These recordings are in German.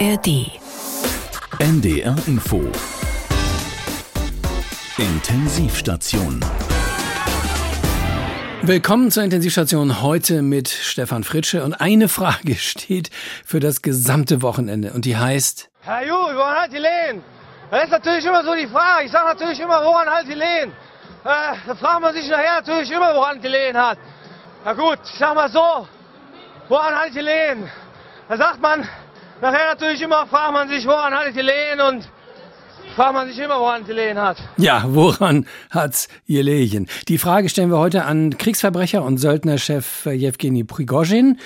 ARD. NDR Info. Intensivstation. Willkommen zur Intensivstation heute mit Stefan Fritsche. Und eine Frage steht für das gesamte Wochenende und die heißt. Herr Ju, woran halt die Lehen? Das ist natürlich immer so die Frage. Ich sage natürlich immer, woran halt die Lehen? Äh, da fragt man sich nachher natürlich immer, woran die Lehen hat. Na gut, ich sag mal so, woran halt die Lehen? Da sagt man, nachher natürlich immer, fragt man sich, woran halt die Lehen und fragt man sich immer, woran die Lehen hat. Ja, woran hat's Jelehen? Die Frage stellen wir heute an Kriegsverbrecher und Söldnerchef Jewgeni Prigozhin,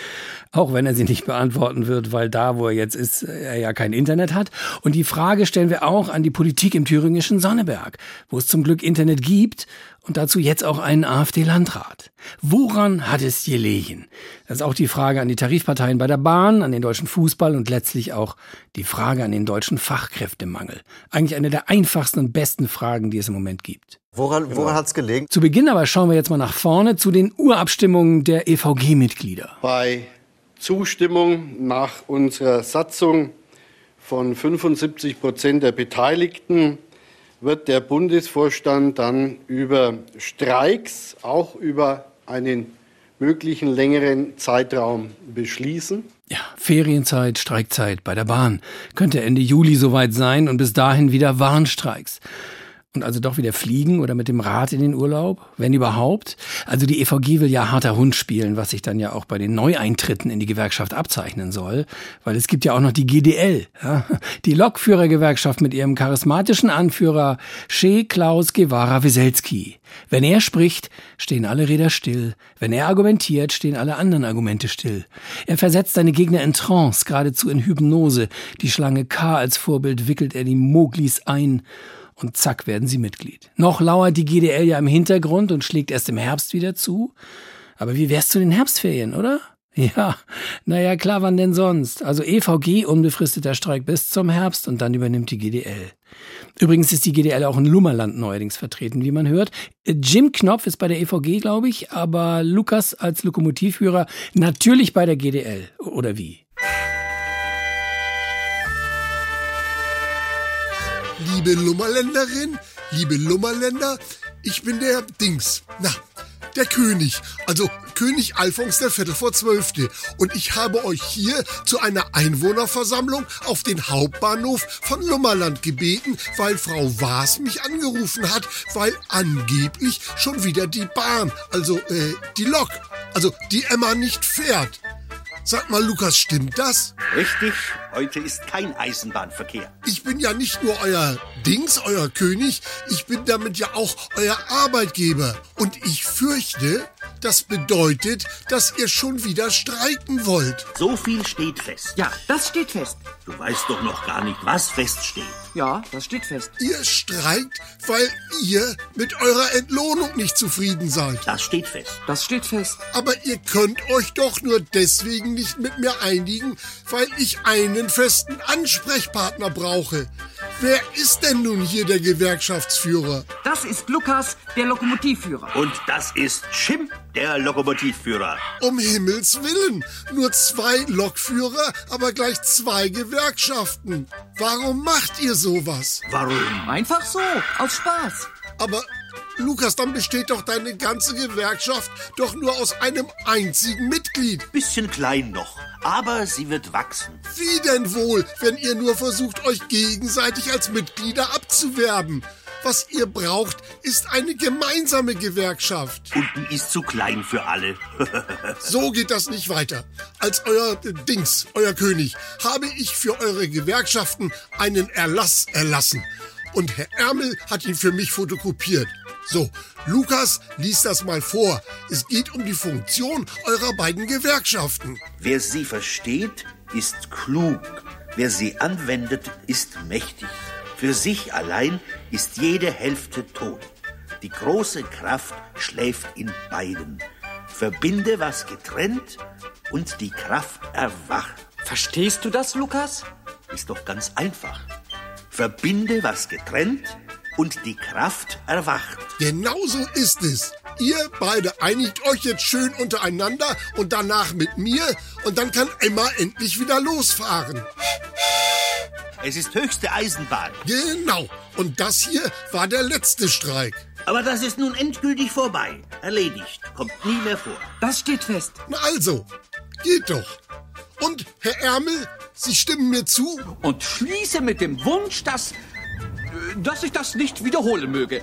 auch wenn er sie nicht beantworten wird, weil da, wo er jetzt ist, er ja kein Internet hat. Und die Frage stellen wir auch an die Politik im thüringischen Sonneberg, wo es zum Glück Internet gibt und dazu jetzt auch einen AfD-Landrat. Woran hat es gelegen? Das ist auch die Frage an die Tarifparteien bei der Bahn, an den deutschen Fußball und letztlich auch die Frage an den deutschen Fachkräftemangel. Eigentlich eine der einfachsten und besten Fragen, die es im Moment gibt. Woran, woran hat es gelegen? Zu Beginn aber schauen wir jetzt mal nach vorne zu den Urabstimmungen der EVG-Mitglieder. Bei Zustimmung nach unserer Satzung von 75 Prozent der Beteiligten wird der Bundesvorstand dann über Streiks, auch über einen möglichen längeren Zeitraum beschließen. Ja, Ferienzeit, Streikzeit bei der Bahn. Könnte Ende Juli soweit sein und bis dahin wieder Warnstreiks und also doch wieder fliegen oder mit dem Rad in den Urlaub, wenn überhaupt. Also die EVG will ja harter Hund spielen, was sich dann ja auch bei den Neueintritten in die Gewerkschaft abzeichnen soll, weil es gibt ja auch noch die GDL, ja? die Lokführergewerkschaft mit ihrem charismatischen Anführer Che Klaus Guevara Wieselski. Wenn er spricht, stehen alle Räder still. Wenn er argumentiert, stehen alle anderen Argumente still. Er versetzt seine Gegner in Trance, geradezu in Hypnose. Die Schlange K als Vorbild wickelt er die Moglis ein und zack werden sie Mitglied. Noch lauert die GDL ja im Hintergrund und schlägt erst im Herbst wieder zu. Aber wie wär's zu den Herbstferien, oder? Ja, naja, klar, wann denn sonst? Also EVG, unbefristeter Streik bis zum Herbst und dann übernimmt die GDL. Übrigens ist die GDL auch in Lummerland neuerdings vertreten, wie man hört. Jim Knopf ist bei der EVG, glaube ich, aber Lukas als Lokomotivführer natürlich bei der GDL. Oder wie? Liebe Lummerländerin, liebe Lummerländer, ich bin der Dings. Na, der König, also König Alfons der Viertel vor Zwölfte. Und ich habe euch hier zu einer Einwohnerversammlung auf den Hauptbahnhof von Lummerland gebeten, weil Frau Waas mich angerufen hat, weil angeblich schon wieder die Bahn, also äh, die Lok, also die Emma nicht fährt. Sag mal, Lukas, stimmt das? Richtig, heute ist kein Eisenbahnverkehr. Ich bin ja nicht nur euer Dings, euer König, ich bin damit ja auch euer Arbeitgeber. Und ich fürchte, das bedeutet, dass ihr schon wieder streiken wollt. So viel steht fest. Ja, das steht fest. Du weißt doch noch gar nicht, was feststeht. Ja, das steht fest. Ihr streikt, weil ihr mit eurer Entlohnung nicht zufrieden seid. Das steht fest. Das steht fest. Aber ihr könnt euch doch nur deswegen nicht mit mir einigen, weil ich einen festen Ansprechpartner brauche. Wer ist denn nun hier der Gewerkschaftsführer? Das ist Lukas, der Lokomotivführer. Und das ist Schim, der Lokomotivführer. Um Himmels Willen, nur zwei Lokführer, aber gleich zwei Gewerkschaften. Warum macht ihr sowas? Warum? Einfach so, aus Spaß. Aber Lukas, dann besteht doch deine ganze Gewerkschaft doch nur aus einem einzigen Mitglied. Bisschen klein noch, aber sie wird wachsen. Wie denn wohl, wenn ihr nur versucht, euch gegenseitig als Mitglieder abzuwerben? Was ihr braucht, ist eine gemeinsame Gewerkschaft. Unten ist zu klein für alle. so geht das nicht weiter. Als euer Dings, euer König, habe ich für eure Gewerkschaften einen Erlass erlassen. Und Herr Ärmel hat ihn für mich fotokopiert. So, Lukas liest das mal vor. Es geht um die Funktion eurer beiden Gewerkschaften. Wer sie versteht, ist klug. Wer sie anwendet, ist mächtig. Für sich allein ist jede Hälfte tot. Die große Kraft schläft in beiden. Verbinde, was getrennt, und die Kraft erwacht. Verstehst du das, Lukas? Ist doch ganz einfach. Verbinde, was getrennt, und die Kraft erwacht. Genauso ist es. Ihr beide einigt euch jetzt schön untereinander und danach mit mir und dann kann Emma endlich wieder losfahren. Es ist höchste Eisenbahn. Genau. Und das hier war der letzte Streik. Aber das ist nun endgültig vorbei. Erledigt. Kommt nie mehr vor. Das steht fest. Na also, geht doch. Und, Herr Ärmel, Sie stimmen mir zu? Und schließe mit dem Wunsch, dass, äh, dass ich das nicht wiederholen möge.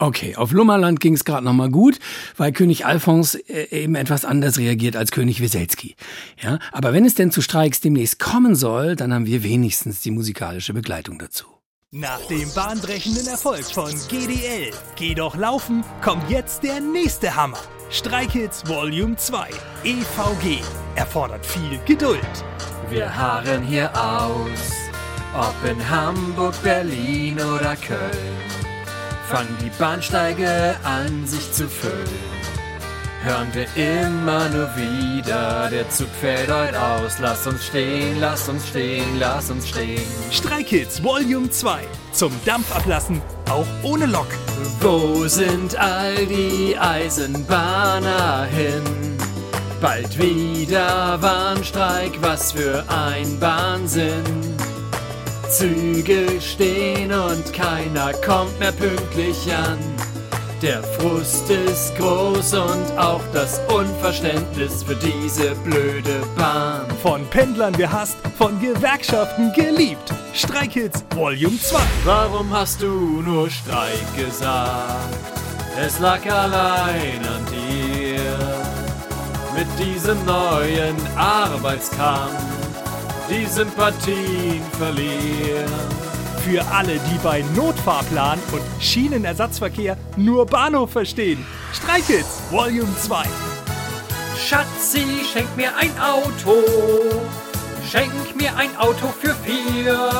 Okay, auf Lummerland ging es gerade noch mal gut, weil König Alfons äh, eben etwas anders reagiert als König Weselski. Ja, aber wenn es denn zu Streiks demnächst kommen soll, dann haben wir wenigstens die musikalische Begleitung dazu. Nach dem bahnbrechenden Erfolg von GDL, Geh doch laufen, kommt jetzt der nächste Hammer. Streikhits Volume 2, EVG, erfordert viel Geduld. Wir harren hier aus, ob in Hamburg, Berlin oder Köln. Fangen die Bahnsteige an, sich zu füllen. Hören wir immer nur wieder, der Zug fällt heute aus. Lass uns stehen, lass uns stehen, lass uns stehen. Streikhits Volume 2, zum Dampf ablassen, auch ohne Lok. Wo sind all die Eisenbahner hin? Bald wieder Warnstreik, was für ein Wahnsinn. Züge stehen und keiner kommt mehr pünktlich an. Der Frust ist groß und auch das Unverständnis für diese blöde Bahn. Von Pendlern gehasst, von Gewerkschaften geliebt. Streikhits Volume 2. Warum hast du nur Streik gesagt? Es lag allein an dir. Mit diesem neuen Arbeitskampf die Sympathien verlieren. Für alle, die bei Notfahrplan und Schienenersatzverkehr nur Bahnhof verstehen. Streikhits Volume 2. Schatzi, schenk mir ein Auto. Schenk mir ein Auto für vier.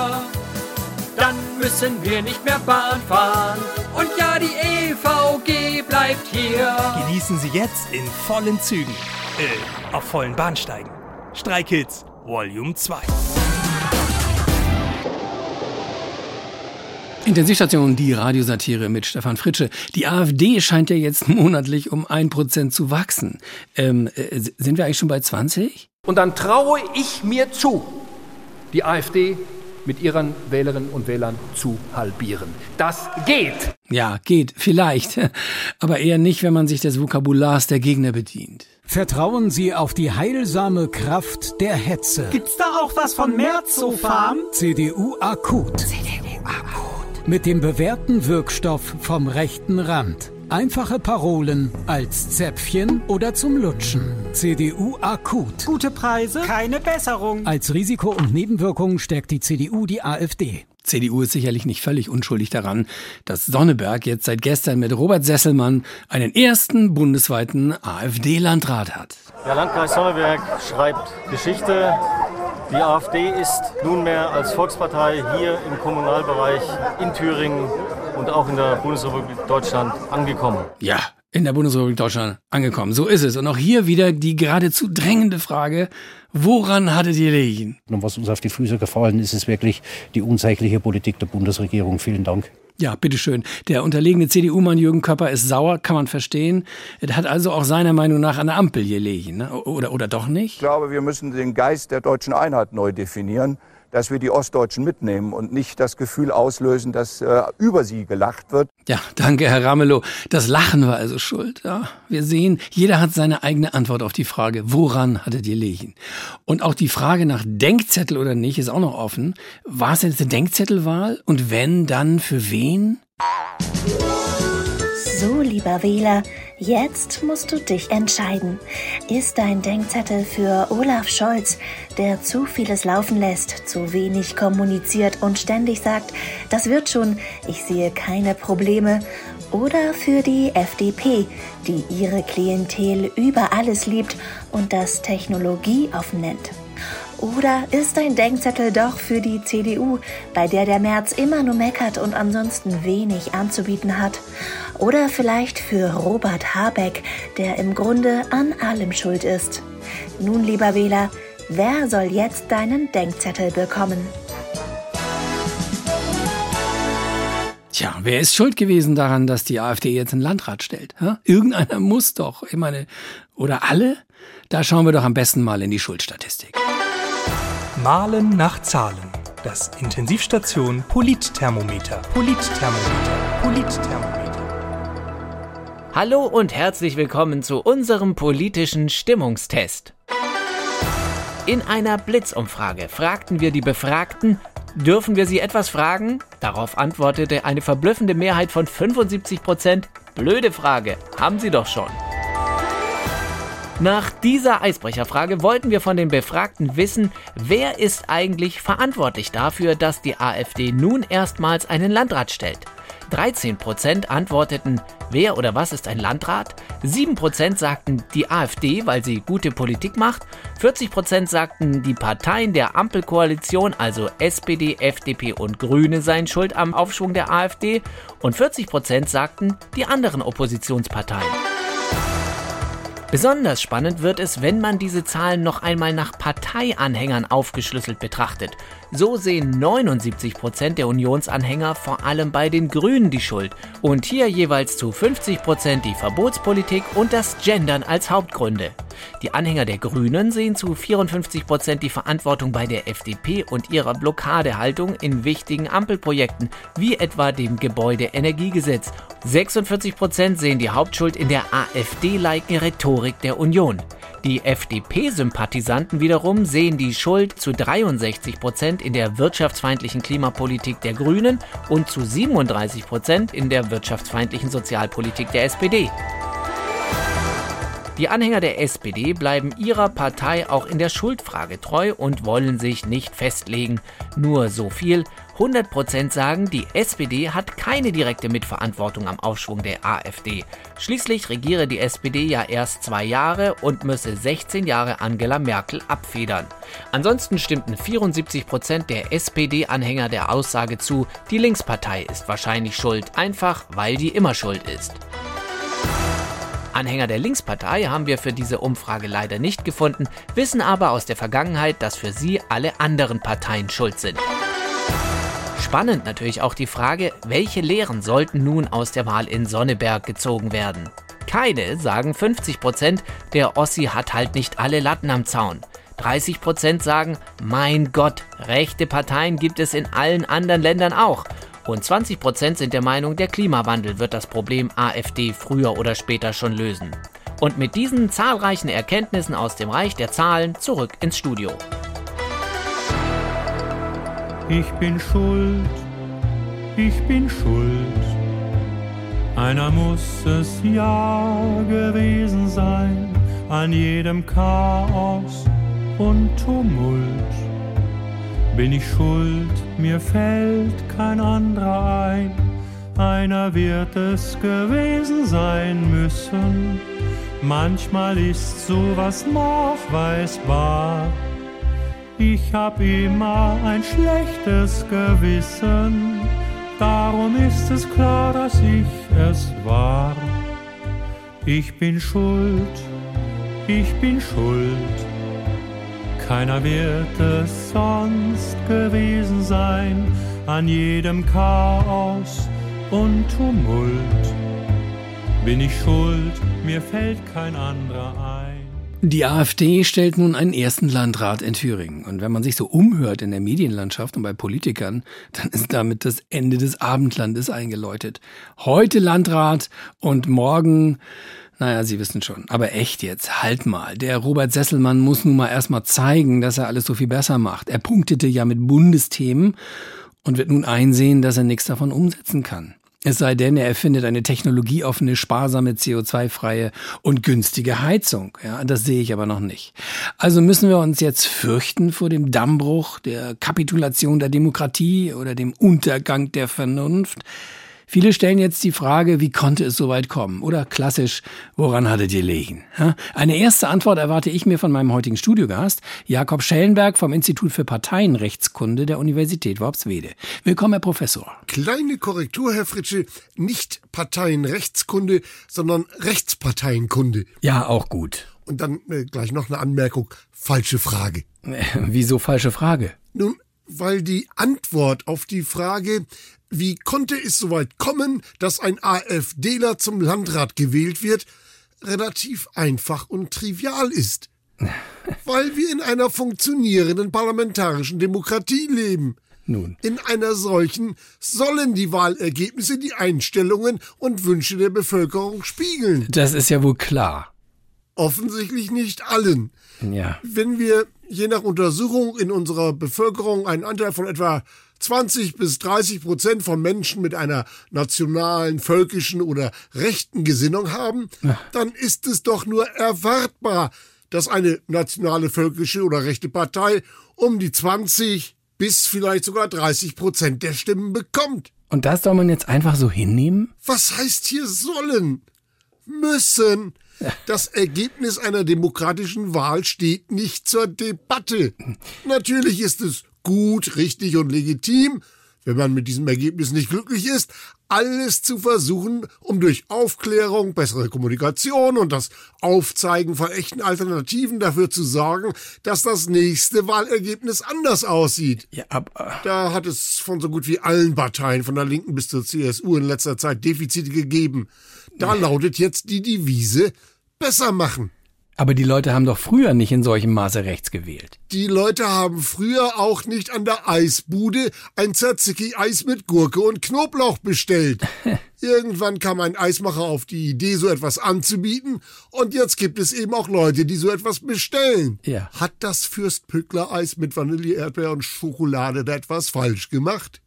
Dann müssen wir nicht mehr Bahn fahren. Und ja, die EVG bleibt hier. Genießen Sie jetzt in vollen Zügen. Äh, auf vollen Bahnsteigen. Streikhits Volume 2. Intensivstation, die Radiosatire mit Stefan Fritsche. Die AfD scheint ja jetzt monatlich um ein Prozent zu wachsen. Ähm, äh, sind wir eigentlich schon bei 20? Und dann traue ich mir zu, die AfD mit ihren Wählerinnen und Wählern zu halbieren. Das geht. Ja, geht, vielleicht. Aber eher nicht, wenn man sich des Vokabulars der Gegner bedient. Vertrauen Sie auf die heilsame Kraft der Hetze. Gibt's da auch was von Merzofam? CDU akut. CDU akut. Mit dem bewährten Wirkstoff vom rechten Rand. Einfache Parolen als Zäpfchen oder zum Lutschen. CDU akut. Gute Preise, keine Besserung. Als Risiko und Nebenwirkung stärkt die CDU die AfD. CDU ist sicherlich nicht völlig unschuldig daran, dass Sonneberg jetzt seit gestern mit Robert Sesselmann einen ersten bundesweiten AfD-Landrat hat. Der Landkreis Sonneberg schreibt Geschichte. Die AfD ist nunmehr als Volkspartei hier im Kommunalbereich in Thüringen und auch in der Bundesrepublik Deutschland angekommen. Ja, in der Bundesrepublik Deutschland angekommen. So ist es. Und auch hier wieder die geradezu drängende Frage, woran hattet ihr liegen? Und was uns auf die Füße gefallen ist, ist wirklich die unsägliche Politik der Bundesregierung. Vielen Dank. Ja, bitteschön. Der unterlegene CDU-Mann Jürgen Köpper ist sauer, kann man verstehen. Er hat also auch seiner Meinung nach an der Ampel gelegen. Ne? Oder, oder doch nicht? Ich glaube, wir müssen den Geist der deutschen Einheit neu definieren dass wir die Ostdeutschen mitnehmen und nicht das Gefühl auslösen, dass äh, über sie gelacht wird. Ja, danke, Herr Ramelow. Das Lachen war also schuld. Ja, wir sehen, jeder hat seine eigene Antwort auf die Frage, woran hattet ihr liegen? Und auch die Frage nach Denkzettel oder nicht ist auch noch offen. War es jetzt eine Denkzettelwahl? Und wenn, dann für wen? So, lieber Wähler, jetzt musst du dich entscheiden. Ist dein Denkzettel für Olaf Scholz, der zu vieles laufen lässt, zu wenig kommuniziert und ständig sagt, das wird schon, ich sehe keine Probleme, oder für die FDP, die ihre Klientel über alles liebt und das Technologie offen nennt? Oder ist dein Denkzettel doch für die CDU, bei der der März immer nur meckert und ansonsten wenig anzubieten hat? Oder vielleicht für Robert Habeck, der im Grunde an allem schuld ist? Nun, lieber Wähler, wer soll jetzt deinen Denkzettel bekommen? Tja, wer ist schuld gewesen daran, dass die AfD jetzt einen Landrat stellt? Ha? Irgendeiner muss doch. Ich meine, oder alle? Da schauen wir doch am besten mal in die Schuldstatistik. Malen nach Zahlen. Das Intensivstation Politthermometer. Politthermometer. Politthermometer. Hallo und herzlich willkommen zu unserem politischen Stimmungstest. In einer Blitzumfrage fragten wir die Befragten, dürfen wir sie etwas fragen? Darauf antwortete eine verblüffende Mehrheit von 75 Prozent, blöde Frage, haben Sie doch schon. Nach dieser Eisbrecherfrage wollten wir von den Befragten wissen, wer ist eigentlich verantwortlich dafür, dass die AfD nun erstmals einen Landrat stellt. 13% antworteten, wer oder was ist ein Landrat? 7% sagten die AfD, weil sie gute Politik macht. 40% sagten, die Parteien der Ampelkoalition, also SPD, FDP und Grüne, seien schuld am Aufschwung der AfD. Und 40% sagten, die anderen Oppositionsparteien. Besonders spannend wird es, wenn man diese Zahlen noch einmal nach Parteianhängern aufgeschlüsselt betrachtet. So sehen 79 Prozent der Unionsanhänger vor allem bei den Grünen die Schuld und hier jeweils zu 50 Prozent die Verbotspolitik und das Gendern als Hauptgründe. Die Anhänger der Grünen sehen zu 54 Prozent die Verantwortung bei der FDP und ihrer Blockadehaltung in wichtigen Ampelprojekten, wie etwa dem Gebäudeenergiegesetz. 46 Prozent sehen die Hauptschuld in der AfD-liken Rhetorik der Union. Die FDP-Sympathisanten wiederum sehen die Schuld zu 63 Prozent in der wirtschaftsfeindlichen Klimapolitik der Grünen und zu 37 Prozent in der wirtschaftsfeindlichen Sozialpolitik der SPD. Die Anhänger der SPD bleiben ihrer Partei auch in der Schuldfrage treu und wollen sich nicht festlegen. Nur so viel. 100% sagen, die SPD hat keine direkte Mitverantwortung am Aufschwung der AfD. Schließlich regiere die SPD ja erst zwei Jahre und müsse 16 Jahre Angela Merkel abfedern. Ansonsten stimmten 74% der SPD-Anhänger der Aussage zu, die Linkspartei ist wahrscheinlich schuld, einfach weil die immer schuld ist. Anhänger der Linkspartei haben wir für diese Umfrage leider nicht gefunden, wissen aber aus der Vergangenheit, dass für sie alle anderen Parteien schuld sind. Spannend natürlich auch die Frage, welche Lehren sollten nun aus der Wahl in Sonneberg gezogen werden? Keine, sagen 50 Prozent, der Ossi hat halt nicht alle Latten am Zaun. 30 Prozent sagen, mein Gott, rechte Parteien gibt es in allen anderen Ländern auch. Und 20 Prozent sind der Meinung, der Klimawandel wird das Problem AfD früher oder später schon lösen. Und mit diesen zahlreichen Erkenntnissen aus dem Reich der Zahlen zurück ins Studio. Ich bin schuld, ich bin schuld. Einer muss es ja gewesen sein, an jedem Chaos und Tumult bin ich schuld, mir fällt kein anderer ein. Einer wird es gewesen sein müssen. Manchmal ist sowas nachweisbar. Ich hab immer ein schlechtes Gewissen. Darum ist es klar, dass ich es war. Ich bin schuld, ich bin schuld. Keiner wird es sonst gewesen sein an jedem Chaos und Tumult. Bin ich schuld, mir fällt kein anderer ein. Die AfD stellt nun einen ersten Landrat in Thüringen. Und wenn man sich so umhört in der Medienlandschaft und bei Politikern, dann ist damit das Ende des Abendlandes eingeläutet. Heute Landrat und morgen naja, Sie wissen schon. Aber echt jetzt, halt mal. Der Robert Sesselmann muss nun mal erstmal zeigen, dass er alles so viel besser macht. Er punktete ja mit Bundesthemen und wird nun einsehen, dass er nichts davon umsetzen kann. Es sei denn, er erfindet eine technologieoffene, sparsame, CO2-freie und günstige Heizung. Ja, das sehe ich aber noch nicht. Also müssen wir uns jetzt fürchten vor dem Dammbruch, der Kapitulation der Demokratie oder dem Untergang der Vernunft. Viele stellen jetzt die Frage, wie konnte es so weit kommen? Oder klassisch, woran hattet ihr liegen? Eine erste Antwort erwarte ich mir von meinem heutigen Studiogast, Jakob Schellenberg vom Institut für Parteienrechtskunde der Universität Worpswede. Willkommen, Herr Professor. Kleine Korrektur, Herr Fritsche, nicht Parteienrechtskunde, sondern Rechtsparteienkunde. Ja, auch gut. Und dann äh, gleich noch eine Anmerkung, falsche Frage. Wieso falsche Frage? Nun, weil die Antwort auf die Frage, wie konnte es so weit kommen, dass ein AfDler zum Landrat gewählt wird, relativ einfach und trivial ist. Weil wir in einer funktionierenden parlamentarischen Demokratie leben. Nun. In einer solchen sollen die Wahlergebnisse die Einstellungen und Wünsche der Bevölkerung spiegeln. Das ist ja wohl klar. Offensichtlich nicht allen. Ja. Wenn wir je nach Untersuchung in unserer Bevölkerung einen Anteil von etwa 20 bis 30 Prozent von Menschen mit einer nationalen, völkischen oder rechten Gesinnung haben, dann ist es doch nur erwartbar, dass eine nationale, völkische oder rechte Partei um die 20 bis vielleicht sogar 30 Prozent der Stimmen bekommt. Und das soll man jetzt einfach so hinnehmen? Was heißt hier sollen? Müssen. Das Ergebnis einer demokratischen Wahl steht nicht zur Debatte. Natürlich ist es gut, richtig und legitim, wenn man mit diesem Ergebnis nicht glücklich ist, alles zu versuchen, um durch Aufklärung, bessere Kommunikation und das Aufzeigen von echten Alternativen dafür zu sorgen, dass das nächste Wahlergebnis anders aussieht. Ja, aber Da hat es von so gut wie allen Parteien, von der Linken bis zur CSU in letzter Zeit Defizite gegeben. Da lautet jetzt die Devise besser machen. Aber die Leute haben doch früher nicht in solchem Maße rechts gewählt. Die Leute haben früher auch nicht an der Eisbude ein Tzatziki-Eis mit Gurke und Knoblauch bestellt. Irgendwann kam ein Eismacher auf die Idee, so etwas anzubieten, und jetzt gibt es eben auch Leute, die so etwas bestellen. Ja. Hat das Fürstpückler-Eis mit Vanille, Erdbeer und Schokolade da etwas falsch gemacht?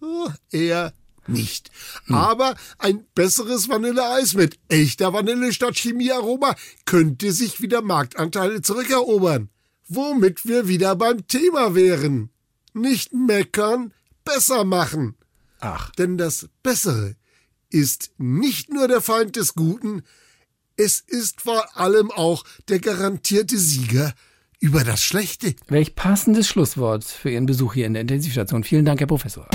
Oh, eher nicht. Aber ein besseres Vanilleeis mit echter Vanille statt Chemiearoma könnte sich wieder Marktanteile zurückerobern. Womit wir wieder beim Thema wären. Nicht meckern, besser machen. Ach. Denn das Bessere ist nicht nur der Feind des Guten, es ist vor allem auch der garantierte Sieger über das Schlechte. Welch passendes Schlusswort für Ihren Besuch hier in der Intensivstation. Vielen Dank, Herr Professor.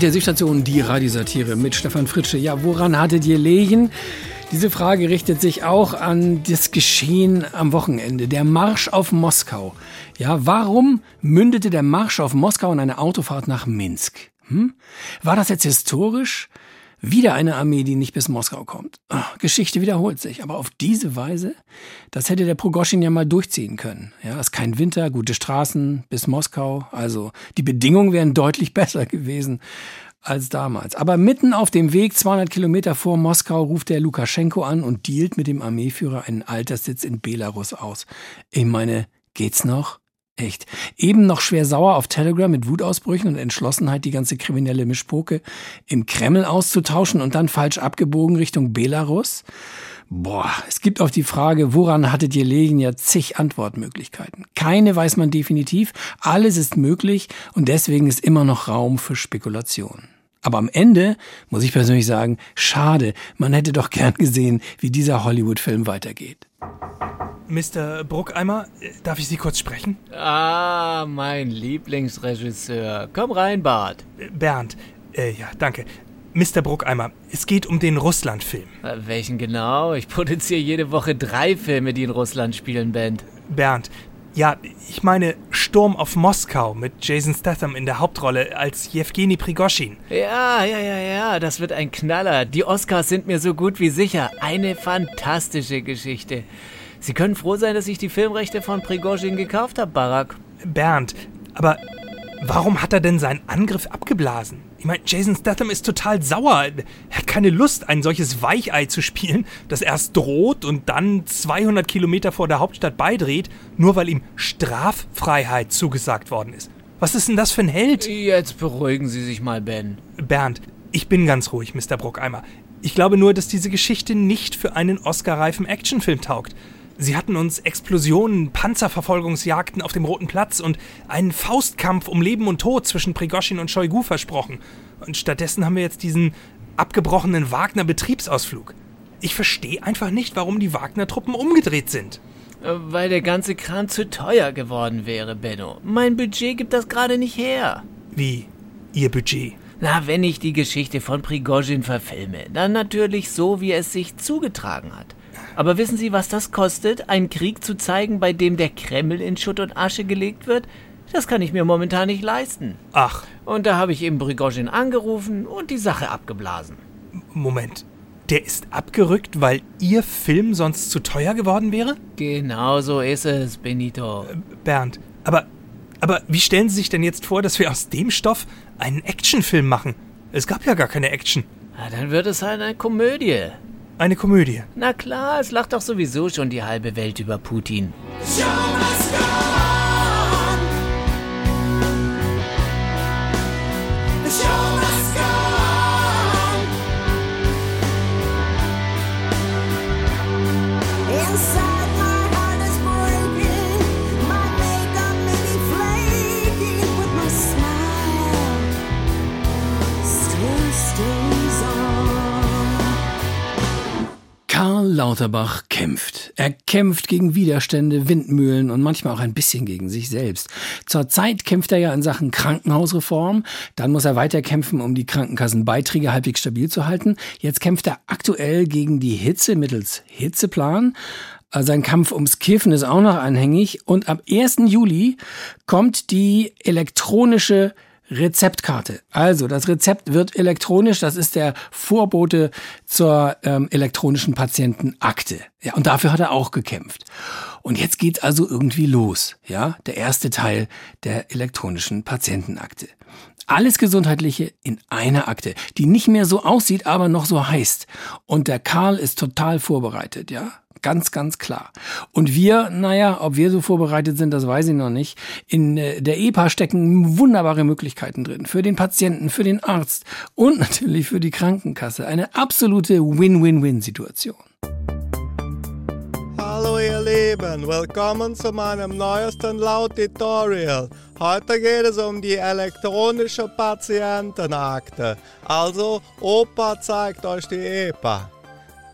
Intensivstation, die Radiosatire mit Stefan Fritsche. Ja, woran hattet ihr Lehen? Diese Frage richtet sich auch an das Geschehen am Wochenende. Der Marsch auf Moskau. Ja, warum mündete der Marsch auf Moskau in eine Autofahrt nach Minsk? Hm? War das jetzt historisch? Wieder eine Armee, die nicht bis Moskau kommt. Ah, Geschichte wiederholt sich, aber auf diese Weise, das hätte der Progoschin ja mal durchziehen können. Ja, es ist kein Winter, gute Straßen bis Moskau, also die Bedingungen wären deutlich besser gewesen als damals. Aber mitten auf dem Weg, 200 Kilometer vor Moskau, ruft der Lukaschenko an und dealt mit dem Armeeführer einen Alterssitz in Belarus aus. Ich meine, geht's noch? Echt. Eben noch schwer sauer auf Telegram mit Wutausbrüchen und Entschlossenheit, die ganze kriminelle Mischpoke im Kreml auszutauschen und dann falsch abgebogen Richtung Belarus? Boah, es gibt auf die Frage, woran hattet ihr legen, ja zig Antwortmöglichkeiten. Keine weiß man definitiv, alles ist möglich und deswegen ist immer noch Raum für Spekulation. Aber am Ende muss ich persönlich sagen, schade, man hätte doch gern gesehen, wie dieser Hollywood-Film weitergeht. Mr. Bruckeimer, darf ich Sie kurz sprechen? Ah, mein Lieblingsregisseur. Komm rein, Bart. Bernd, äh, ja, danke. Mr. Bruckeimer, es geht um den Russland-Film. Äh, Welchen genau? Ich produziere jede Woche drei Filme, die in Russland spielen, Band. Bernd, ja, ich meine Sturm auf Moskau mit Jason Statham in der Hauptrolle als Jewgeni Prigoschin. Ja, ja, ja, ja, das wird ein Knaller. Die Oscars sind mir so gut wie sicher. Eine fantastische Geschichte. Sie können froh sein, dass ich die Filmrechte von Prigozhin gekauft habe, Barack. Bernd, aber warum hat er denn seinen Angriff abgeblasen? Ich meine, Jason Statham ist total sauer. Er hat keine Lust, ein solches Weichei zu spielen, das erst droht und dann 200 Kilometer vor der Hauptstadt beidreht, nur weil ihm Straffreiheit zugesagt worden ist. Was ist denn das für ein Held? Jetzt beruhigen Sie sich mal, Ben. Bernd, ich bin ganz ruhig, Mr. Bruckeimer. Ich glaube nur, dass diese Geschichte nicht für einen Oscar-reifen Actionfilm taugt. Sie hatten uns Explosionen, Panzerverfolgungsjagden auf dem Roten Platz und einen Faustkampf um Leben und Tod zwischen Prigoschin und Shoigu versprochen. Und stattdessen haben wir jetzt diesen abgebrochenen Wagner-Betriebsausflug. Ich verstehe einfach nicht, warum die Wagner-Truppen umgedreht sind. Äh, Weil der ganze Kram zu teuer geworden wäre, Benno. Mein Budget gibt das gerade nicht her. Wie? Ihr Budget? Na, wenn ich die Geschichte von Prigozhin verfilme, dann natürlich so, wie es sich zugetragen hat. Aber wissen Sie, was das kostet, einen Krieg zu zeigen, bei dem der Kreml in Schutt und Asche gelegt wird? Das kann ich mir momentan nicht leisten. Ach. Und da habe ich eben Prigozhin angerufen und die Sache abgeblasen. Moment. Der ist abgerückt, weil Ihr Film sonst zu teuer geworden wäre? Genau so ist es, Benito. Bernd, aber, aber wie stellen Sie sich denn jetzt vor, dass wir aus dem Stoff einen Actionfilm machen? Es gab ja gar keine Action. Na, dann wird es halt eine Komödie. Eine Komödie. Na klar, es lacht doch sowieso schon die halbe Welt über Putin. Karl Lauterbach kämpft. Er kämpft gegen Widerstände, Windmühlen und manchmal auch ein bisschen gegen sich selbst. Zurzeit kämpft er ja in Sachen Krankenhausreform. Dann muss er weiter kämpfen, um die Krankenkassenbeiträge halbwegs stabil zu halten. Jetzt kämpft er aktuell gegen die Hitze mittels Hitzeplan. Äh, Sein Kampf ums Kiffen ist auch noch anhängig. Und ab 1. Juli kommt die elektronische Rezeptkarte. Also das Rezept wird elektronisch, das ist der Vorbote zur ähm, elektronischen Patientenakte. Ja, und dafür hat er auch gekämpft. Und jetzt geht's also irgendwie los, ja, der erste Teil der elektronischen Patientenakte. Alles Gesundheitliche in einer Akte, die nicht mehr so aussieht, aber noch so heißt. Und der Karl ist total vorbereitet, ja. Ganz, ganz klar. Und wir, naja, ob wir so vorbereitet sind, das weiß ich noch nicht. In äh, der EPA stecken wunderbare Möglichkeiten drin. Für den Patienten, für den Arzt und natürlich für die Krankenkasse. Eine absolute Win-Win-Win-Situation. Hallo ihr Lieben, willkommen zu meinem neuesten Laut-Tutorial. Heute geht es um die elektronische Patientenakte. Also, Opa zeigt euch die EPA.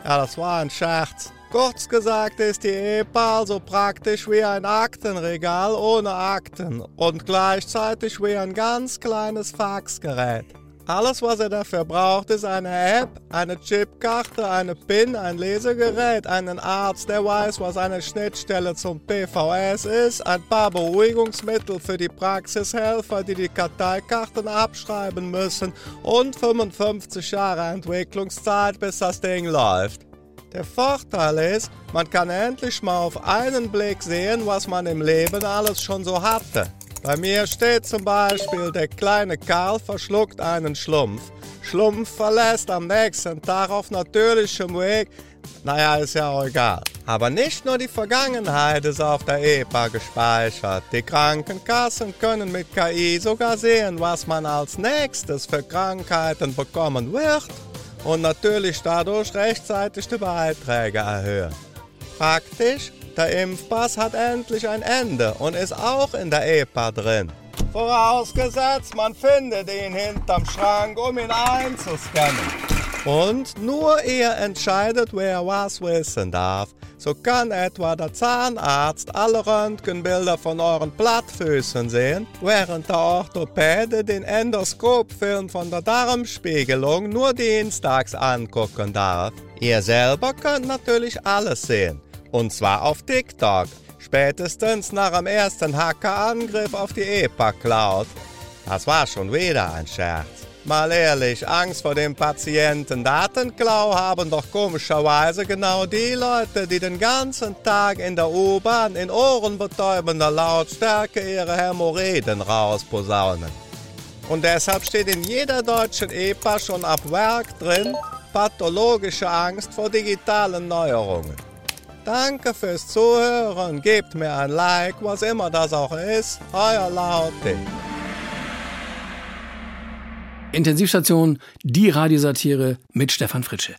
Ja, das war ein Scherz. Kurz gesagt ist die EPA also praktisch wie ein Aktenregal ohne Akten und gleichzeitig wie ein ganz kleines Faxgerät. Alles, was ihr dafür braucht, ist eine App, eine Chipkarte, eine PIN, ein Lesegerät, einen Arzt, der weiß, was eine Schnittstelle zum PVS ist, ein paar Beruhigungsmittel für die Praxishelfer, die die Karteikarten abschreiben müssen und 55 Jahre Entwicklungszeit, bis das Ding läuft. Der Vorteil ist, man kann endlich mal auf einen Blick sehen, was man im Leben alles schon so hatte. Bei mir steht zum Beispiel, der kleine Karl verschluckt einen Schlumpf. Schlumpf verlässt am nächsten Tag auf natürlichem Weg. Naja, ist ja auch egal. Aber nicht nur die Vergangenheit ist auf der EPA gespeichert. Die Krankenkassen können mit KI sogar sehen, was man als nächstes für Krankheiten bekommen wird und natürlich dadurch rechtzeitig die Beiträge erhöhen. Praktisch, der Impfpass hat endlich ein Ende und ist auch in der EPA drin. Vorausgesetzt, man findet ihn hinterm Schrank, um ihn einzuscannen. Und nur ihr entscheidet, wer was wissen darf. So kann etwa der Zahnarzt alle Röntgenbilder von euren Plattfüßen sehen, während der Orthopäde den Endoskopfilm von der Darmspiegelung nur dienstags angucken darf. Ihr selber könnt natürlich alles sehen. Und zwar auf TikTok. Spätestens nach dem ersten Hackerangriff auf die EPA-Cloud. Das war schon wieder ein Scherz. Mal ehrlich, Angst vor dem Patienten-Datenklau haben doch komischerweise genau die Leute, die den ganzen Tag in der U-Bahn in ohrenbetäubender Lautstärke ihre Hämorrhoiden rausposaunen. Und deshalb steht in jeder deutschen EPA schon ab Werk drin, pathologische Angst vor digitalen Neuerungen. Danke fürs Zuhören, gebt mir ein Like, was immer das auch ist, euer Lauti. Intensivstation, die Radiosatire mit Stefan Fritsche.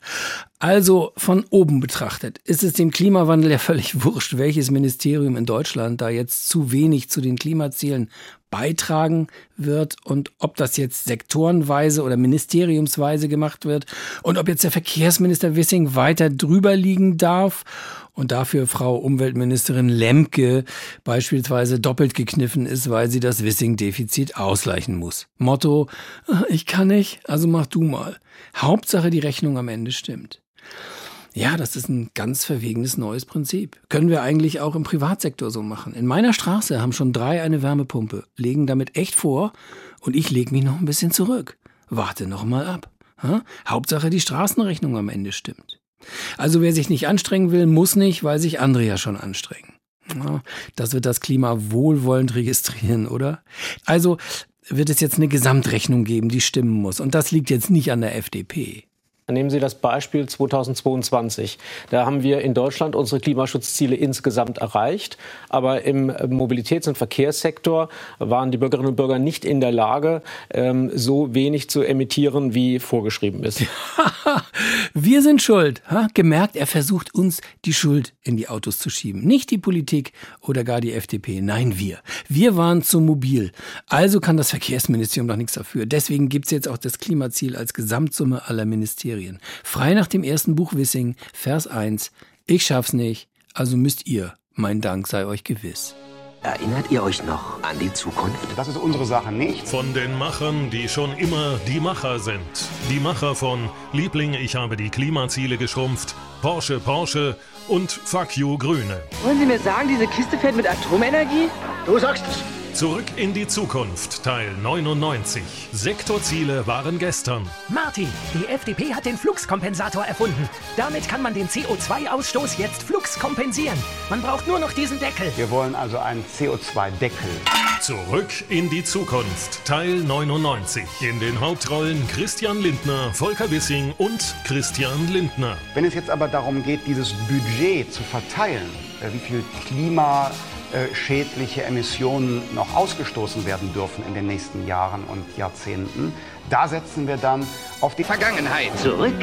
Also von oben betrachtet ist es dem Klimawandel ja völlig wurscht, welches Ministerium in Deutschland da jetzt zu wenig zu den Klimazielen beitragen wird und ob das jetzt sektorenweise oder ministeriumsweise gemacht wird und ob jetzt der Verkehrsminister Wissing weiter drüber liegen darf und dafür Frau Umweltministerin Lemke beispielsweise doppelt gekniffen ist, weil sie das Wissing-Defizit ausgleichen muss. Motto, ich kann nicht, also mach du mal. Hauptsache die Rechnung am Ende stimmt. Ja, das ist ein ganz verwegenes neues Prinzip. Können wir eigentlich auch im Privatsektor so machen. In meiner Straße haben schon drei eine Wärmepumpe, legen damit echt vor und ich lege mich noch ein bisschen zurück. Warte noch mal ab. Ha? Hauptsache die Straßenrechnung am Ende stimmt. Also wer sich nicht anstrengen will, muss nicht, weil sich andere ja schon anstrengen. Ja, das wird das Klima wohlwollend registrieren, oder? Also wird es jetzt eine Gesamtrechnung geben, die stimmen muss. Und das liegt jetzt nicht an der FDP. Nehmen Sie das Beispiel 2022. Da haben wir in Deutschland unsere Klimaschutzziele insgesamt erreicht. Aber im Mobilitäts- und Verkehrssektor waren die Bürgerinnen und Bürger nicht in der Lage, ähm, so wenig zu emittieren, wie vorgeschrieben ist. Wir sind schuld. Ha? Gemerkt, er versucht uns die Schuld in die Autos zu schieben. Nicht die Politik oder gar die FDP. Nein, wir. Wir waren zu mobil. Also kann das Verkehrsministerium doch nichts dafür. Deswegen gibt's jetzt auch das Klimaziel als Gesamtsumme aller Ministerien. Frei nach dem ersten Buch Wissing, Vers 1. Ich schaff's nicht, also müsst ihr. Mein Dank sei euch gewiss. Erinnert ihr euch noch an die Zukunft? Das ist unsere Sache nicht. Von den Machern, die schon immer die Macher sind. Die Macher von Liebling, ich habe die Klimaziele geschrumpft, Porsche, Porsche und Fuck you Grüne. Wollen Sie mir sagen, diese Kiste fährt mit Atomenergie? Du sagst es. Zurück in die Zukunft, Teil 99. Sektorziele waren gestern. Martin, die FDP hat den Fluxkompensator erfunden. Damit kann man den CO2-Ausstoß jetzt flux kompensieren. Man braucht nur noch diesen Deckel. Wir wollen also einen CO2-Deckel. Zurück in die Zukunft, Teil 99. In den Hauptrollen Christian Lindner, Volker Wissing und Christian Lindner. Wenn es jetzt aber darum geht, dieses Budget zu verteilen, äh, wie viel Klima äh, schädliche Emissionen noch ausgestoßen werden dürfen in den nächsten Jahren und Jahrzehnten. Da setzen wir dann auf die Vergangenheit. Zurück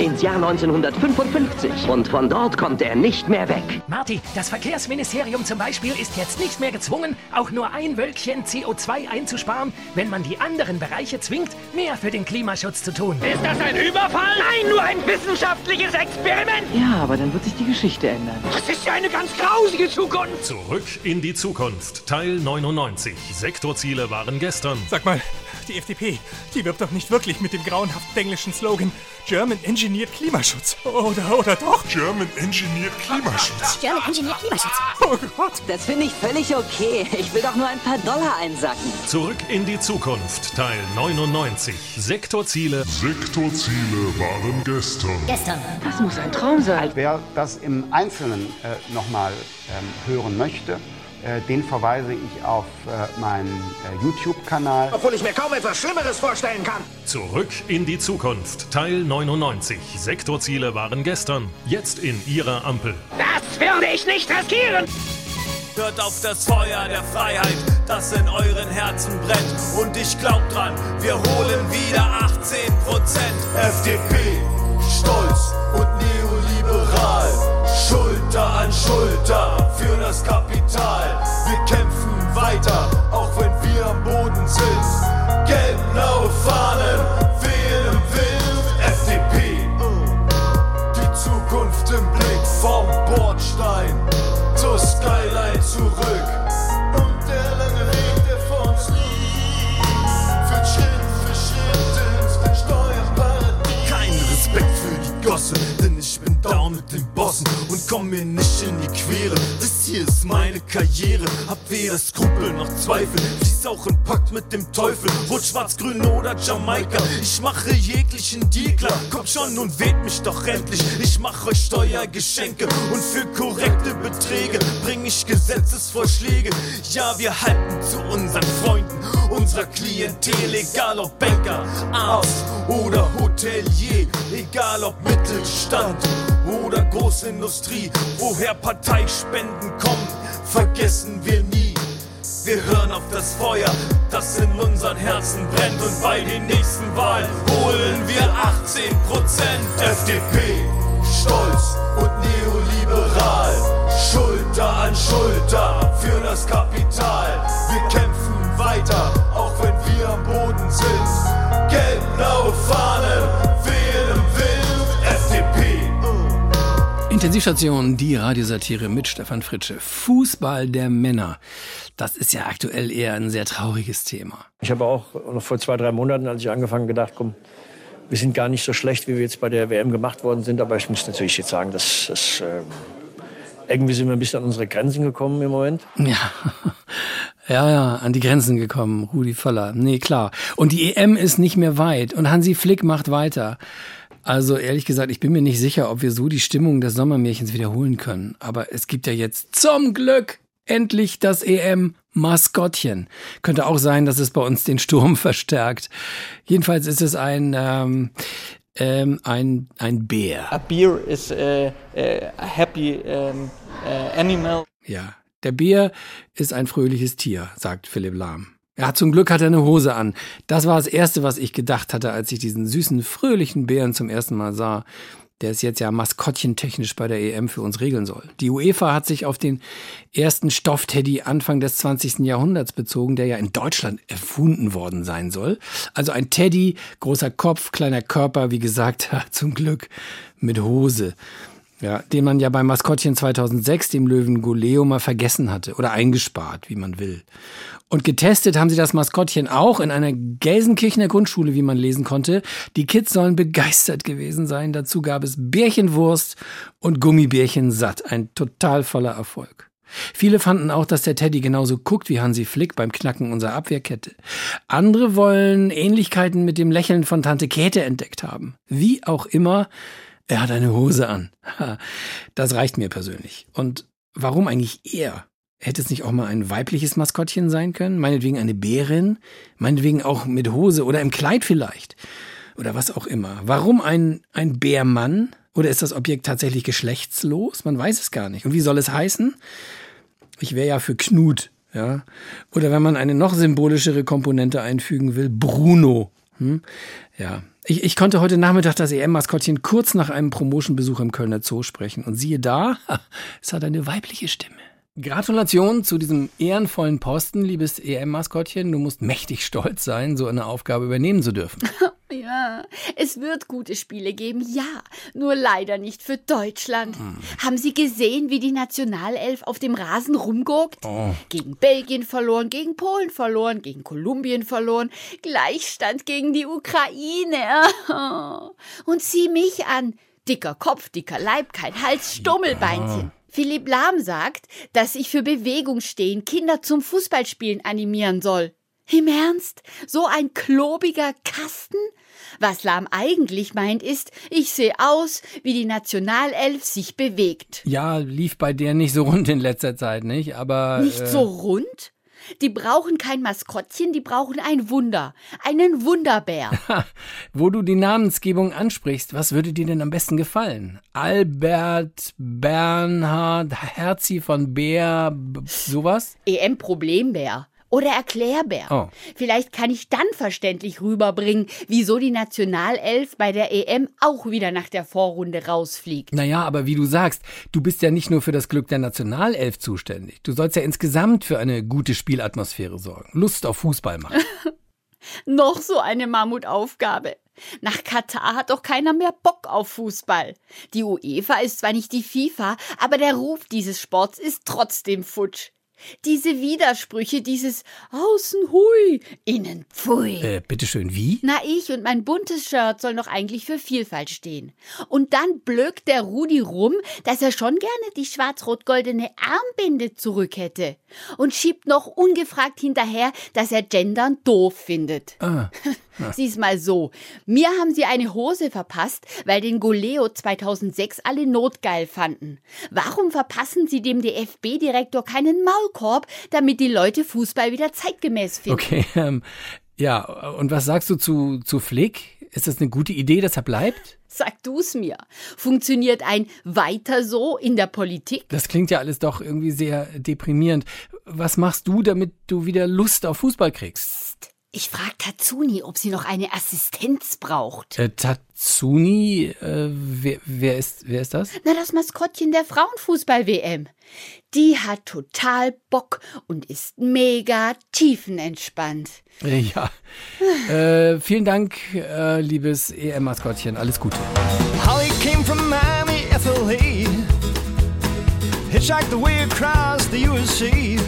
ins Jahr 1955. Und von dort kommt er nicht mehr weg. Marty, das Verkehrsministerium zum Beispiel ist jetzt nicht mehr gezwungen, auch nur ein Wölkchen CO2 einzusparen, wenn man die anderen Bereiche zwingt, mehr für den Klimaschutz zu tun. Ist das ein Überfall? Nein, nur ein wissenschaftliches Experiment. Ja, aber dann wird sich die Geschichte ändern. Das ist ja eine ganz grausige Zukunft. Zurück in die Zukunft, Teil 99. Sektorziele waren gestern. Sag mal, die FDP, die wirbt doch nicht wirklich mit dem grauenhaften englischen Slogan German Engineered Klimaschutz. Oder, oder doch? German Engineered Klimaschutz. German Engineered Klimaschutz. Oh Gott. Das finde ich völlig okay. Ich will doch nur ein paar Dollar einsacken. Zurück in die Zukunft, Teil 99. Sektorziele. Sektorziele waren gestern. Gestern. Das muss ein Traum sein. Wer das im Einzelnen äh, nochmal ähm, hören möchte, den verweise ich auf äh, meinen äh, YouTube-Kanal. Obwohl ich mir kaum etwas Schlimmeres vorstellen kann. Zurück in die Zukunft, Teil 99. Sektorziele waren gestern. Jetzt in Ihrer Ampel. Das werde ich nicht riskieren. Hört auf das Feuer der Freiheit, das in euren Herzen brennt. Und ich glaub dran, wir holen wieder 18 Prozent. FDP, stolz und neoliberal. Schulter an Schulter für weder Skrupel noch Zweifel. Fließ auch in Pakt mit dem Teufel, Rot, Schwarz, Grün oder Jamaika. Ich mache jeglichen Deal klar, kommt schon und wählt mich doch endlich. Ich mach euch Steuergeschenke und für korrekte Beträge bring ich Gesetzesvorschläge. Ja, wir halten zu unseren Freunden, unserer Klientel, egal ob Banker, Arzt oder Hotelier, egal ob Mittelstand oder Großindustrie, woher Parteispenden kommen, vergessen wir nie. Wir hören auf das Feuer, das in unseren Herzen brennt. Und bei den nächsten Wahlen holen wir 18 Prozent. FDP, stolz und neoliberal. Schulter an Schulter für das Kapital. Wir kämpfen weiter, auch wenn wir am Boden sind. Gelb-blaue Fahnen, wehen im Wind. FDP. Intensivstation, die Radiosatire mit Stefan Fritsche. Fußball der Männer. Das ist ja aktuell eher ein sehr trauriges Thema. Ich habe auch noch vor zwei, drei Monaten, als ich angefangen gedacht, komm, wir sind gar nicht so schlecht, wie wir jetzt bei der WM gemacht worden sind. Aber ich muss natürlich jetzt sagen, dass, dass äh, irgendwie sind wir ein bisschen an unsere Grenzen gekommen im Moment. Ja. Ja, ja, an die Grenzen gekommen, Rudi Völler. Nee, klar. Und die EM ist nicht mehr weit und Hansi Flick macht weiter. Also ehrlich gesagt, ich bin mir nicht sicher, ob wir so die Stimmung des Sommermärchens wiederholen können. Aber es gibt ja jetzt zum Glück endlich das EM-Maskottchen. Könnte auch sein, dass es bei uns den Sturm verstärkt. Jedenfalls ist es ein, ähm, ähm, ein, ein Bär. A beer is a, a happy um, uh, animal. Ja, der Bär ist ein fröhliches Tier, sagt Philipp Lahm. Ja, zum Glück hat er eine Hose an. Das war das Erste, was ich gedacht hatte, als ich diesen süßen, fröhlichen Bären zum ersten Mal sah. Der es jetzt ja maskottchentechnisch bei der EM für uns regeln soll. Die UEFA hat sich auf den ersten Stoffteddy Anfang des 20. Jahrhunderts bezogen, der ja in Deutschland erfunden worden sein soll. Also ein Teddy, großer Kopf, kleiner Körper, wie gesagt, zum Glück mit Hose. Ja, den man ja beim Maskottchen 2006, dem Löwen Goleo, mal vergessen hatte oder eingespart, wie man will. Und getestet haben sie das Maskottchen auch in einer Gelsenkirchener Grundschule, wie man lesen konnte. Die Kids sollen begeistert gewesen sein. Dazu gab es Bärchenwurst und Gummibärchen satt. Ein total voller Erfolg. Viele fanden auch, dass der Teddy genauso guckt wie Hansi Flick beim Knacken unserer Abwehrkette. Andere wollen Ähnlichkeiten mit dem Lächeln von Tante Käthe entdeckt haben. Wie auch immer, er hat eine Hose an. Das reicht mir persönlich. Und warum eigentlich er? Hätte es nicht auch mal ein weibliches Maskottchen sein können? Meinetwegen eine Bärin? Meinetwegen auch mit Hose oder im Kleid vielleicht? Oder was auch immer. Warum ein, ein Bärmann? Oder ist das Objekt tatsächlich geschlechtslos? Man weiß es gar nicht. Und wie soll es heißen? Ich wäre ja für Knut, ja. Oder wenn man eine noch symbolischere Komponente einfügen will, Bruno. Hm? Ja. Ich, ich konnte heute Nachmittag das EM-Maskottchen kurz nach einem Promotion-Besuch im Kölner Zoo sprechen. Und siehe da, es hat eine weibliche Stimme. Gratulation zu diesem ehrenvollen Posten, liebes EM-Maskottchen. Du musst mächtig stolz sein, so eine Aufgabe übernehmen zu dürfen. Ja, es wird gute Spiele geben, ja, nur leider nicht für Deutschland. Haben Sie gesehen, wie die Nationalelf auf dem Rasen rumguckt? Oh. Gegen Belgien verloren, gegen Polen verloren, gegen Kolumbien verloren, Gleichstand gegen die Ukraine. Und sieh mich an. Dicker Kopf, dicker Leib, kein Hals, Stummelbeinchen. Philipp Lahm sagt, dass ich für Bewegung stehen, Kinder zum Fußballspielen animieren soll. Im Ernst? So ein klobiger Kasten? Was Lahm eigentlich meint ist, ich sehe aus, wie die Nationalelf sich bewegt. Ja, lief bei der nicht so rund in letzter Zeit, nicht? Aber. Nicht äh, so rund? Die brauchen kein Maskottchen, die brauchen ein Wunder. Einen Wunderbär. Wo du die Namensgebung ansprichst, was würde dir denn am besten gefallen? Albert, Bernhard, Herzi von Bär, sowas? EM-Problembär. Oder Erklärbär. Oh. Vielleicht kann ich dann verständlich rüberbringen, wieso die Nationalelf bei der EM auch wieder nach der Vorrunde rausfliegt. Naja, aber wie du sagst, du bist ja nicht nur für das Glück der Nationalelf zuständig. Du sollst ja insgesamt für eine gute Spielatmosphäre sorgen. Lust auf Fußball machen. Noch so eine Mammutaufgabe. Nach Katar hat doch keiner mehr Bock auf Fußball. Die UEFA ist zwar nicht die FIFA, aber der Ruf dieses Sports ist trotzdem futsch. Diese Widersprüche, dieses Außen hui, innen pfui. äh, bitteschön, wie? Na, ich und mein buntes Shirt soll doch eigentlich für Vielfalt stehen. Und dann blökt der Rudi rum, dass er schon gerne die schwarz-rot-goldene Armbinde zurück hätte. Und schiebt noch ungefragt hinterher, dass er Gendern doof findet. Ah. Sieh's mal so. Mir haben sie eine Hose verpasst, weil den Goleo 2006 alle notgeil fanden. Warum verpassen sie dem DFB-Direktor keinen Maulkorb, damit die Leute Fußball wieder zeitgemäß finden? Okay, ähm, ja, und was sagst du zu, zu Flick? Ist das eine gute Idee, dass er bleibt? Sag du's mir. Funktioniert ein Weiter so in der Politik? Das klingt ja alles doch irgendwie sehr deprimierend. Was machst du, damit du wieder Lust auf Fußball kriegst? Ich frag Tatsuni, ob sie noch eine Assistenz braucht. Äh, Tatsuni, äh, wer, wer, ist, wer ist das? Na, das Maskottchen der Frauenfußball-WM. Die hat total Bock und ist mega tiefenentspannt. Ja. äh, vielen Dank, äh, liebes EM-Maskottchen. Alles Gute. Holly came from Miami, FLA. Hitchhiked the way across the USA.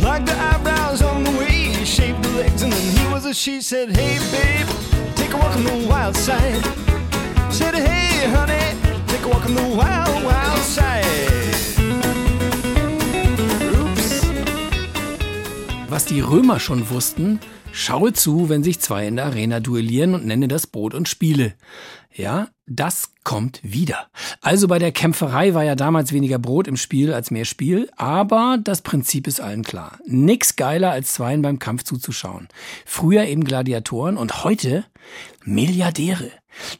Plugged the eyebrows on the way, shaved the legs, and then he was a she said, Hey babe, take a walk on the wild side. Said, Hey honey, take a walk on the wild, wild side. Was die Römer schon wussten, schaue zu, wenn sich zwei in der Arena duellieren und nenne das Brot und Spiele. Ja, das kommt wieder. Also bei der Kämpferei war ja damals weniger Brot im Spiel als mehr Spiel, aber das Prinzip ist allen klar. Nix geiler als Zweien beim Kampf zuzuschauen. Früher eben Gladiatoren und heute Milliardäre.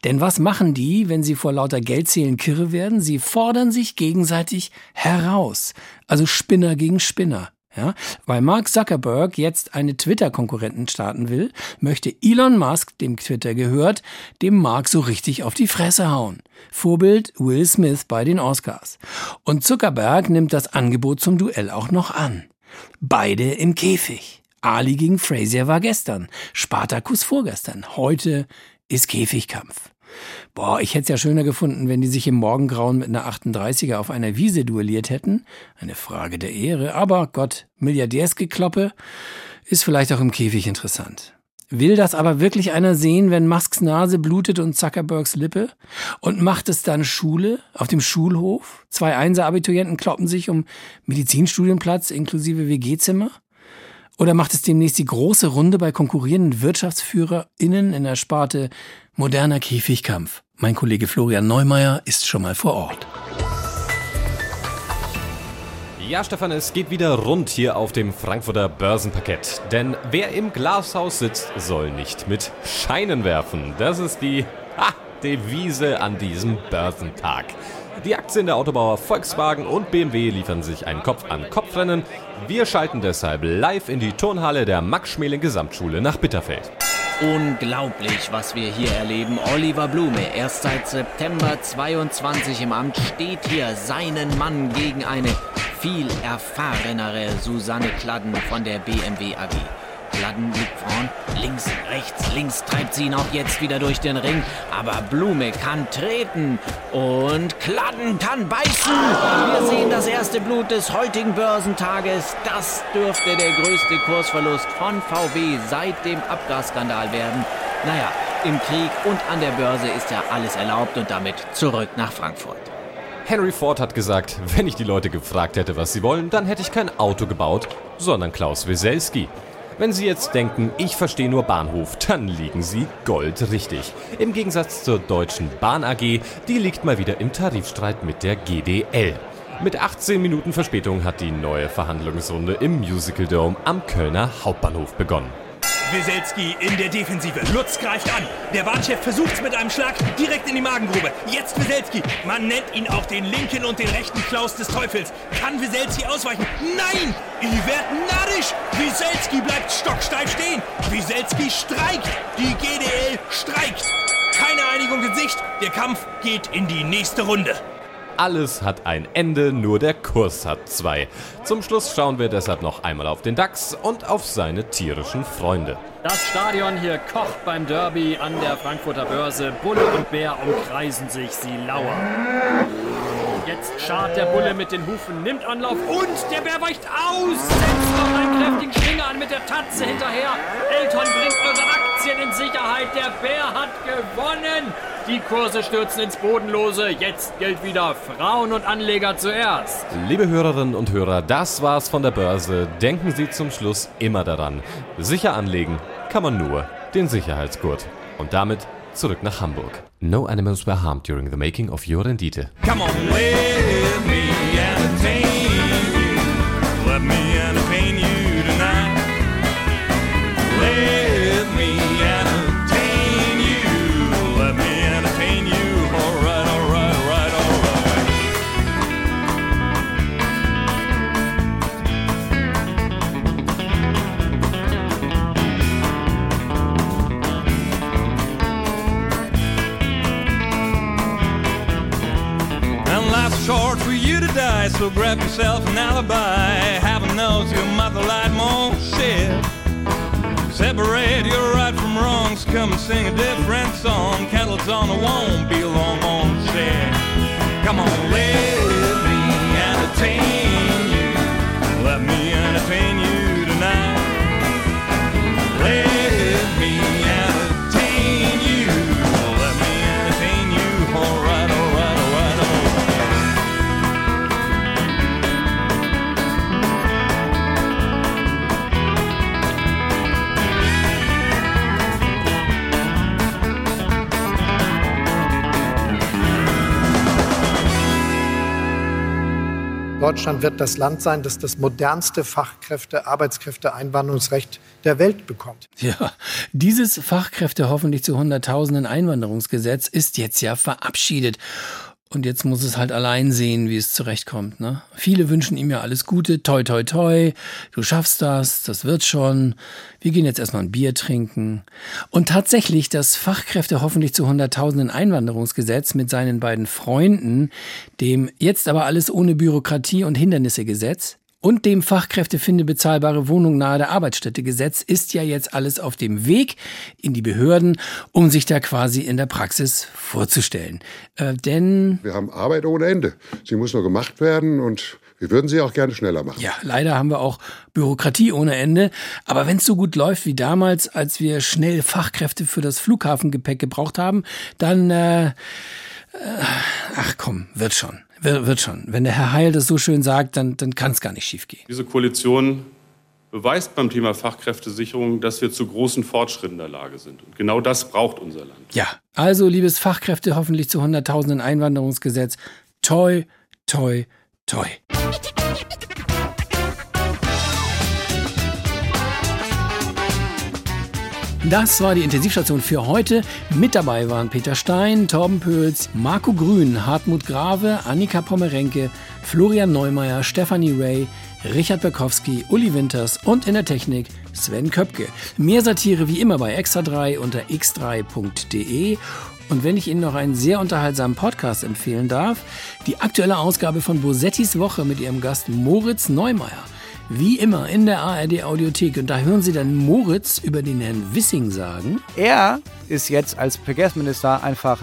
Denn was machen die, wenn sie vor lauter Geldzählen kirre werden? Sie fordern sich gegenseitig heraus. Also Spinner gegen Spinner. Ja, weil Mark Zuckerberg jetzt eine Twitter-Konkurrenten starten will, möchte Elon Musk, dem Twitter gehört, dem Mark so richtig auf die Fresse hauen. Vorbild Will Smith bei den Oscars. Und Zuckerberg nimmt das Angebot zum Duell auch noch an. Beide im Käfig. Ali gegen Frazier war gestern, Spartacus vorgestern. Heute ist Käfigkampf. Boah, ich hätte es ja schöner gefunden, wenn die sich im Morgengrauen mit einer 38er auf einer Wiese duelliert hätten. Eine Frage der Ehre. Aber Gott, Milliardärsgekloppe ist vielleicht auch im Käfig interessant. Will das aber wirklich einer sehen, wenn Musks Nase blutet und Zuckerbergs Lippe? Und macht es dann Schule auf dem Schulhof? Zwei Einser-Abiturienten kloppen sich um Medizinstudienplatz inklusive WG-Zimmer? Oder macht es demnächst die große Runde bei konkurrierenden WirtschaftsführerInnen in der Sparte moderner Käfigkampf? Mein Kollege Florian Neumeier ist schon mal vor Ort. Ja, Stefan, es geht wieder rund hier auf dem Frankfurter Börsenparkett. Denn wer im Glashaus sitzt, soll nicht mit Scheinen werfen. Das ist die ha, Devise an diesem Börsentag. Die Aktien der Autobauer Volkswagen und BMW liefern sich ein Kopf-an-Kopf-Rennen. Wir schalten deshalb live in die Turnhalle der Max-Schmeling-Gesamtschule nach Bitterfeld. Unglaublich, was wir hier erleben. Oliver Blume, erst seit September 22 im Amt, steht hier seinen Mann gegen eine viel erfahrenere Susanne Kladden von der BMW AG. Kladden liegt vorn, links, rechts, links treibt sie ihn auch jetzt wieder durch den Ring. Aber Blume kann treten und Kladden kann beißen. Wir sehen das erste Blut des heutigen Börsentages. Das dürfte der größte Kursverlust von VW seit dem Abgasskandal werden. Naja, im Krieg und an der Börse ist ja alles erlaubt und damit zurück nach Frankfurt. Henry Ford hat gesagt, wenn ich die Leute gefragt hätte, was sie wollen, dann hätte ich kein Auto gebaut, sondern Klaus Wieselski. Wenn Sie jetzt denken, ich verstehe nur Bahnhof, dann liegen Sie goldrichtig. Im Gegensatz zur Deutschen Bahn AG, die liegt mal wieder im Tarifstreit mit der GDL. Mit 18 Minuten Verspätung hat die neue Verhandlungsrunde im Musical Dome am Kölner Hauptbahnhof begonnen. Wieselski in der Defensive. Lutz greift an. Der Bahnchef versucht's mit einem Schlag direkt in die Magengrube. Jetzt Wieselski. Man nennt ihn auch den linken und den rechten Klaus des Teufels. Kann Wieselski ausweichen? Nein! Ihr werdet narrisch! Wieselski bleibt stocksteif stehen. Wieselski streikt. Die GDL streikt. Keine Einigung in Sicht. Der Kampf geht in die nächste Runde. Alles hat ein Ende, nur der Kurs hat zwei. Zum Schluss schauen wir deshalb noch einmal auf den DAX und auf seine tierischen Freunde. Das Stadion hier kocht beim Derby an der Frankfurter Börse. Bulle und Bär umkreisen sich, sie lauern. Jetzt schart der Bulle mit den Hufen, nimmt Anlauf und der Bär weicht aus, setzt noch einen kräftigen Schwinger an mit der Tatze hinterher. Elton bringt eure Aktien in Sicherheit, der Bär hat gewonnen. Die Kurse stürzen ins Bodenlose, jetzt gilt wieder Frauen und Anleger zuerst. Liebe Hörerinnen und Hörer, das war's von der Börse. Denken Sie zum Schluss immer daran. Sicher anlegen kann man nur den Sicherheitsgurt. Und damit zurück nach Hamburg. No animals were harmed during the making of your Rendite. Come on, let me entertain you. You to die, so grab yourself an alibi. Heaven knows your mother lied more shit. Separate your right from wrongs, come and sing a different song. Kettle's on, it won't be long on shit. Come on, let me entertain you. Let me entertain you Deutschland wird das Land sein, das das modernste Fachkräfte-, Arbeitskräfte-Einwanderungsrecht der Welt bekommt. Ja, dieses Fachkräfte hoffentlich zu Hunderttausenden Einwanderungsgesetz ist jetzt ja verabschiedet. Und jetzt muss es halt allein sehen, wie es zurechtkommt. Ne? Viele wünschen ihm ja alles Gute, toi toi toi, du schaffst das, das wird schon. Wir gehen jetzt erstmal ein Bier trinken. Und tatsächlich, das Fachkräfte hoffentlich zu Hunderttausenden Einwanderungsgesetz mit seinen beiden Freunden, dem jetzt aber alles ohne Bürokratie und Hindernisse Gesetz, und dem Fachkräftefinde bezahlbare Wohnung nahe der Arbeitsstätte Gesetz ist ja jetzt alles auf dem Weg in die Behörden, um sich da quasi in der Praxis vorzustellen. Äh, denn Wir haben Arbeit ohne Ende. Sie muss nur gemacht werden und wir würden sie auch gerne schneller machen. ja, leider haben wir auch Bürokratie ohne Ende. Aber wenn es so gut läuft wie damals, als wir schnell Fachkräfte für das Flughafengepäck gebraucht haben, dann äh, äh, ach komm, wird schon. Wird, schon. Wenn der Herr Heil das so schön sagt, dann, dann kann es gar nicht schiefgehen. Diese Koalition beweist beim Thema Fachkräftesicherung, dass wir zu großen Fortschritten in der Lage sind. Und genau das braucht unser Land. Ja, also liebes Fachkräfte hoffentlich zu Hunderttausenden Einwanderungsgesetz. Toi, toi, toi. Das war die Intensivstation für heute. Mit dabei waren Peter Stein, Torben Pöls, Marco Grün, Hartmut Grave, Annika Pommerenke, Florian Neumeier, Stefanie Ray, Richard Berkowski, Uli Winters und in der Technik Sven Köpke. Mehr Satire wie immer bei Extra3 unter x3.de. Und wenn ich Ihnen noch einen sehr unterhaltsamen Podcast empfehlen darf, die aktuelle Ausgabe von Bosettis Woche mit ihrem Gast Moritz Neumeier. Wie immer in der ARD Audiothek. Und da hören Sie dann Moritz über den Herrn Wissing sagen. Er ist jetzt als Verkehrsminister einfach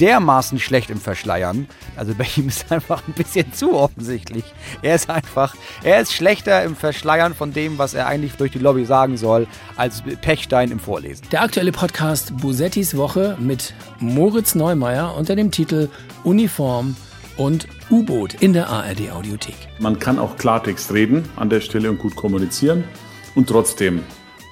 dermaßen schlecht im Verschleiern. Also bei ihm ist einfach ein bisschen zu offensichtlich. Er ist einfach, er ist schlechter im Verschleiern von dem, was er eigentlich durch die Lobby sagen soll, als Pechstein im Vorlesen. Der aktuelle Podcast Bosettis Woche mit Moritz Neumeier unter dem Titel Uniform und U-Boot in der ARD Audiothek. Man kann auch Klartext reden an der Stelle und gut kommunizieren und trotzdem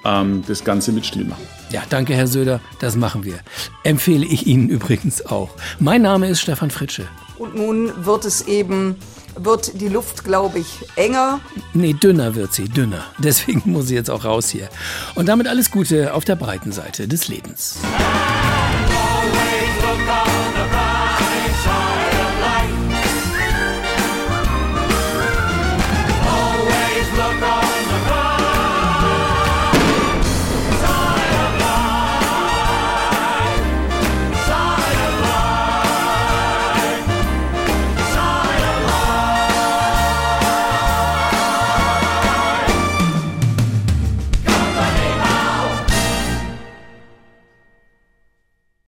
ähm, das Ganze mit Stil machen. Ja, danke, Herr Söder. Das machen wir. Empfehle ich Ihnen übrigens auch. Mein Name ist Stefan Fritsche. Und nun wird es eben, wird die Luft, glaube ich, enger. Nee, dünner wird sie, dünner. Deswegen muss sie jetzt auch raus hier. Und damit alles Gute auf der breiten Seite des Lebens.